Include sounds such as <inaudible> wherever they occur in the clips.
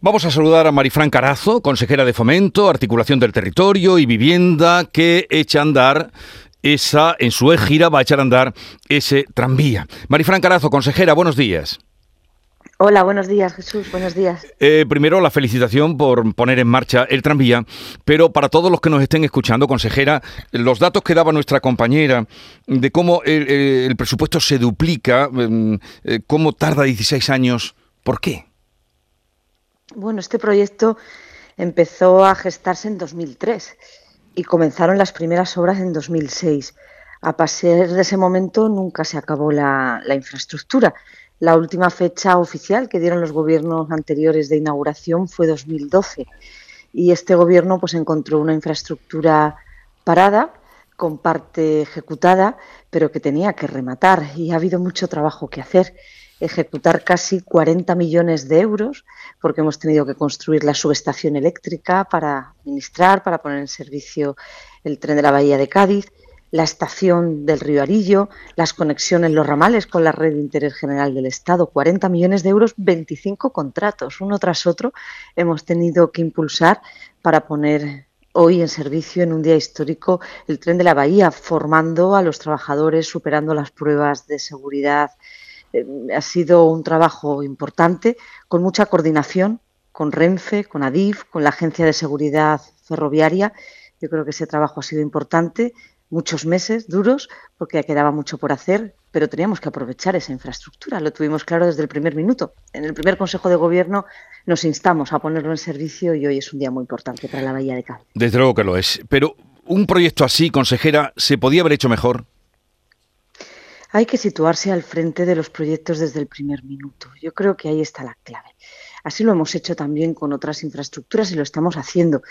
Vamos a saludar a Marifran Carazo, consejera de Fomento, Articulación del Territorio y Vivienda, que echa a andar esa, en su gira va a echar a andar ese tranvía. Marifran Carazo, consejera, buenos días. Hola, buenos días Jesús, buenos días. Eh, primero la felicitación por poner en marcha el tranvía, pero para todos los que nos estén escuchando, consejera, los datos que daba nuestra compañera de cómo el, presupuesto se duplica, mm, eh, cómo tarda 16 años, ¿por qué? Bueno, este proyecto empezó a gestarse en 2003 y comenzaron las primeras obras en 2006. A partir de ese momento nunca se acabó la, infraestructura. La última fecha oficial que dieron los gobiernos anteriores de inauguración fue 2012 y este gobierno pues encontró una infraestructura parada con parte ejecutada, pero que tenía que rematar y ha habido mucho trabajo que hacer ejecutar casi 40 millones de euros porque hemos tenido que construir la subestación eléctrica para administrar, para poner en servicio el tren de la Bahía de Cádiz, la estación del río Arillo, las conexiones, los ramales con la red de interés general del Estado, 40 millones de euros, 25 contratos, uno tras otro, hemos tenido que impulsar para poner hoy en servicio en un día histórico el tren de la Bahía, formando a los trabajadores, superando las pruebas de seguridad ha sido un trabajo importante, con mucha coordinación con Renfe, con ADIF, con la Agencia de Seguridad Ferroviaria. Yo creo que ese trabajo ha sido importante, muchos meses duros, porque quedaba mucho por hacer, pero teníamos que aprovechar esa infraestructura. Lo tuvimos claro desde el primer minuto. En el primer Consejo de Gobierno nos instamos a ponerlo en servicio y hoy es un día muy importante para la Bahía de Cádiz. Desde luego que lo es. Pero un proyecto así, consejera, ¿se podía haber hecho mejor? Hay que situarse al frente de los proyectos desde el primer minuto. Yo creo que ahí está la clave. Así lo hemos hecho también con otras infraestructuras y lo estamos haciendo.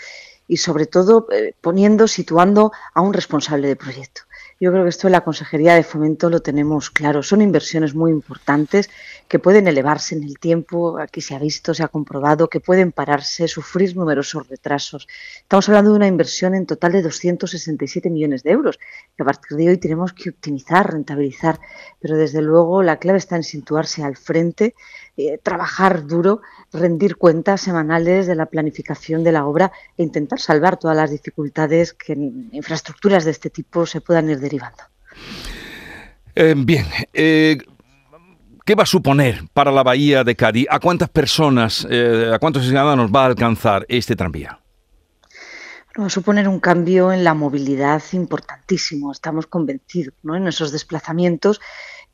Y sobre todo eh, poniendo, situando a un responsable de proyecto. Yo creo que esto en la Consejería de Fomento lo tenemos claro. Son inversiones muy importantes que pueden elevarse en el tiempo. Aquí se ha visto, se ha comprobado que pueden pararse, sufrir numerosos retrasos. Estamos hablando de una inversión en total de 267 millones de euros que a partir de hoy tenemos que optimizar, rentabilizar. Pero desde luego la clave está en situarse al frente, eh, trabajar duro, rendir cuentas semanales de la planificación de la obra e intentar salvar todas las dificultades que en infraestructuras de este tipo se puedan ir derivando. Eh, bien, eh, ¿qué va a suponer para la bahía de Cádiz? ¿A cuántas personas, eh, a cuántos ciudadanos va a alcanzar este tranvía? va a suponer un cambio en la movilidad importantísimo, estamos convencidos, ¿no? en esos desplazamientos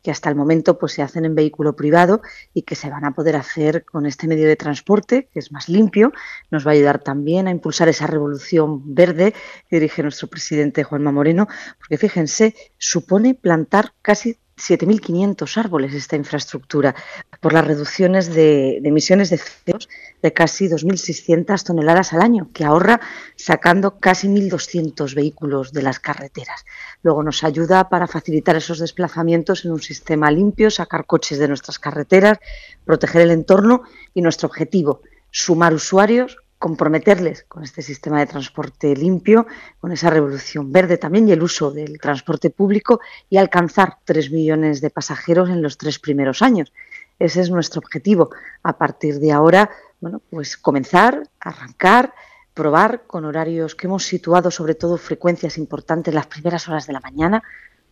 que hasta el momento pues, se hacen en vehículo privado y que se van a poder hacer con este medio de transporte, que es más limpio. Nos va a ayudar también a impulsar esa revolución verde que dirige nuestro presidente Juanma Moreno, porque fíjense, supone plantar casi 7.500 árboles esta infraestructura por las reducciones de, emisiones de CO de casi 2.600 toneladas al año, que ahorra sacando casi 1.200 vehículos de las carreteras. Luego nos ayuda para facilitar esos desplazamientos en un sistema limpio, sacar coches de nuestras carreteras, proteger el entorno y nuestro objetivo, sumar usuarios comprometerles con este sistema de transporte limpio, con esa revolución verde también y el uso del transporte público y alcanzar tres millones de pasajeros en los tres primeros años. Ese es nuestro objetivo. A partir de ahora, bueno, pues comenzar, arrancar, probar con horarios que hemos situado, sobre todo frecuencias importantes las primeras horas de la mañana,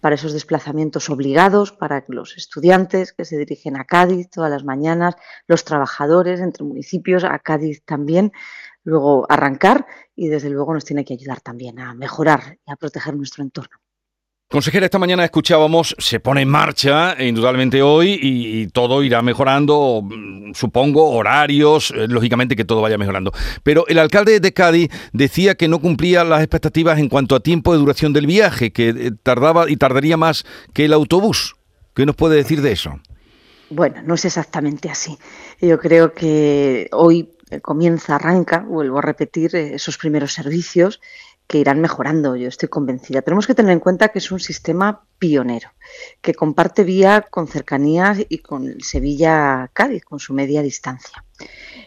para esos desplazamientos obligados, para los estudiantes que se dirigen a Cádiz todas las mañanas, los trabajadores entre municipios, a Cádiz también, luego arrancar y desde luego nos tiene que ayudar también a mejorar y a proteger nuestro entorno. Consejera, esta mañana escuchábamos, se pone en marcha indudablemente hoy y, todo irá mejorando, mm, supongo, horarios, eh, lógicamente que todo vaya mejorando. Pero el alcalde de Cádiz decía que no cumplía las expectativas en cuanto a tiempo de duración del viaje, que eh, tardaba y tardaría más que el autobús. ¿Qué nos puede decir de eso? Bueno, no es exactamente así. Yo creo que hoy eh, comienza, arranca, vuelvo a repetir, esos primeros servicios que irán mejorando, yo estoy convencida. Tenemos que tener en cuenta que es un sistema pionero, que comparte vía con cercanías y con Sevilla-Cádiz, con su media distancia.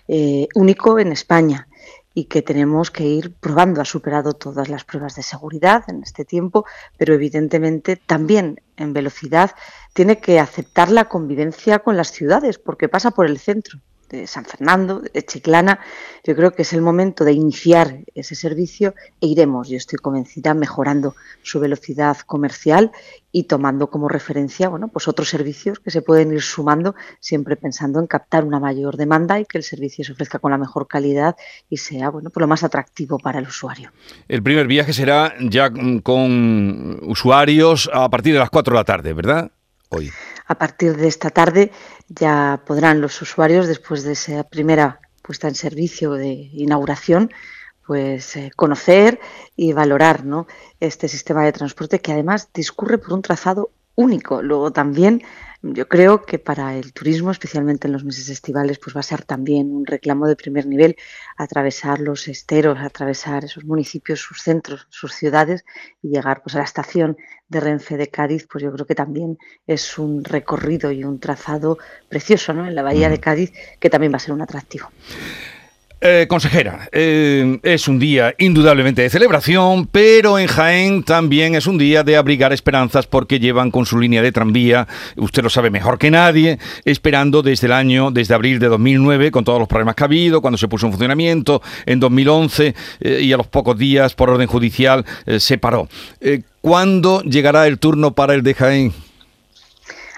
Eh, único en España y que tenemos que ir probando. Ha superado todas las pruebas de seguridad en este tiempo, pero evidentemente también en velocidad tiene que aceptar la convivencia con las ciudades porque pasa por el centro de San Fernando, de Chiclana. Yo creo que es el momento de iniciar ese servicio e iremos, yo estoy convencida, mejorando su velocidad comercial y tomando como referencia bueno, pues otros servicios que se pueden ir sumando, siempre pensando en captar una mayor demanda y que el servicio se ofrezca con la mejor calidad y sea bueno, pues lo más atractivo para el usuario. El primer viaje será ya con usuarios a partir de las 4 de la tarde, ¿verdad? Hoy. A partir de esta tarde ya podrán los usuarios, después de esa primera puesta en servicio de inauguración, pues eh, conocer y valorar ¿no? este sistema de transporte que además discurre por un trazado único. Luego también yo creo que para el turismo, especialmente en los meses estivales, pues va a ser también un reclamo de primer nivel atravesar los esteros, atravesar esos municipios, sus centros, sus ciudades y llegar pues a la estación de Renfe de Cádiz, pues yo creo que también es un recorrido y un trazado precioso, ¿no? En la bahía de Cádiz que también va a ser un atractivo. Eh, consejera, eh, es un día indudablemente de celebración, pero en Jaén también es un día de abrigar esperanzas porque llevan con su línea de tranvía, usted lo sabe mejor que nadie, esperando desde el año, desde abril de 2009, con todos los problemas que ha habido, cuando se puso en funcionamiento, en 2011 eh, y a los pocos días por orden judicial se paró. ¿Cuándo llegará el turno para el de Jaén?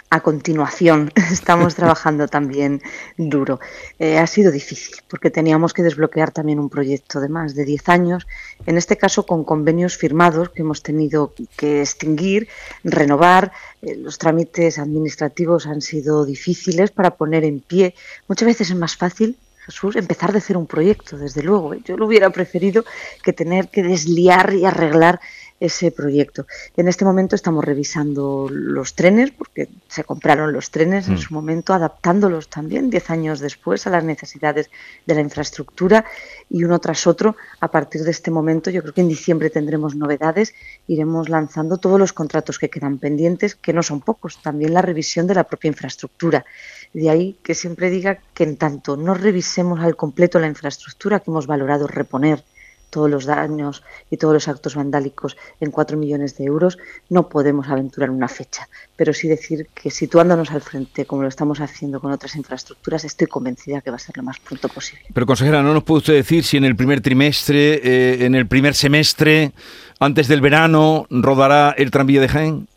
A continuación. <laughs> Estamos trabajando también duro. Eh, ha sido difícil porque teníamos que desbloquear también un proyecto de más de 10 años, en este caso con convenios firmados que hemos tenido que extinguir, renovar. Eh, los trámites administrativos han sido difíciles para poner en pie. Muchas veces es más fácil Jesús, empezar de cero un proyecto, desde luego. Yo lo hubiera preferido que tener que desliar y arreglar ese proyecto. En este momento estamos revisando los trenes, porque se compraron los trenes en mm. su momento, adaptándolos también diez años después a las necesidades de la infraestructura y uno tras otro. A partir de este momento, yo creo que en diciembre tendremos novedades, iremos lanzando todos los contratos que quedan pendientes, que no son pocos, también la revisión de la propia infraestructura. De ahí que siempre diga que en tanto no revisemos al completo la infraestructura que hemos valorado reponer, todos los daños y todos los actos vandálicos en 4 millones de euros, no podemos aventurar una fecha. Pero sí decir que situándonos al frente, como lo estamos haciendo con otras infraestructuras, estoy convencida que va a ser lo más pronto posible. Pero, consejera, ¿no nos puede usted decir si en el primer trimestre, eh, en el primer semestre, antes del verano, rodará el tranvía de Jaén?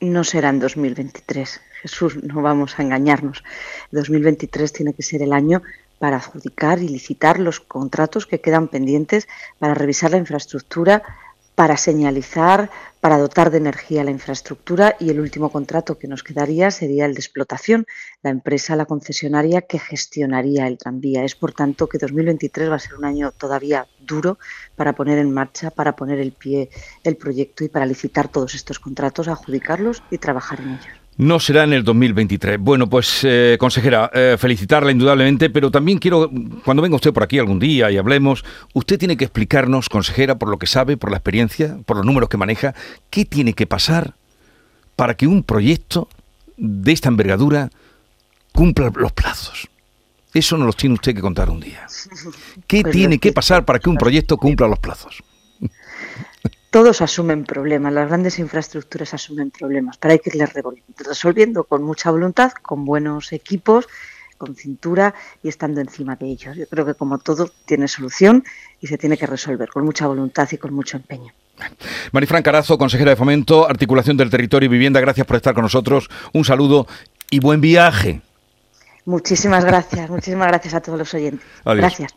No será en 2023. Jesús, no vamos a engañarnos. 2023 tiene que ser el año para adjudicar y licitar los contratos que quedan pendientes, para revisar la infraestructura, para señalizar, para dotar de energía la infraestructura y el último contrato que nos quedaría sería el de explotación, la empresa, la concesionaria que gestionaría el tranvía. Es por tanto que 2023 va a ser un año todavía duro para poner en marcha, para poner el pie el proyecto y para licitar todos estos contratos, adjudicarlos y trabajar en ellos. No será en el 2023. Bueno, pues eh, consejera, eh, felicitarla indudablemente, pero también quiero, cuando venga usted por aquí algún día y hablemos, usted tiene que explicarnos, consejera, por lo que sabe, por la experiencia, por los números que maneja, qué tiene que pasar para que un proyecto de esta envergadura cumpla los plazos. Eso no lo tiene usted que contar un día. ¿Qué pues tiene que pasar para que un proyecto cumpla los plazos? Todos asumen problemas, las grandes infraestructuras asumen problemas, pero hay que irles resolviendo con mucha voluntad, con buenos equipos, con cintura y estando encima de ellos. Yo creo que como todo tiene solución y se tiene que resolver con mucha voluntad y con mucho empeño. Marifran Carazo, consejera de Fomento, Articulación del Territorio y Vivienda, gracias por estar con nosotros. Un saludo y buen viaje. Muchísimas gracias, muchísimas gracias a todos los oyentes. Gracias.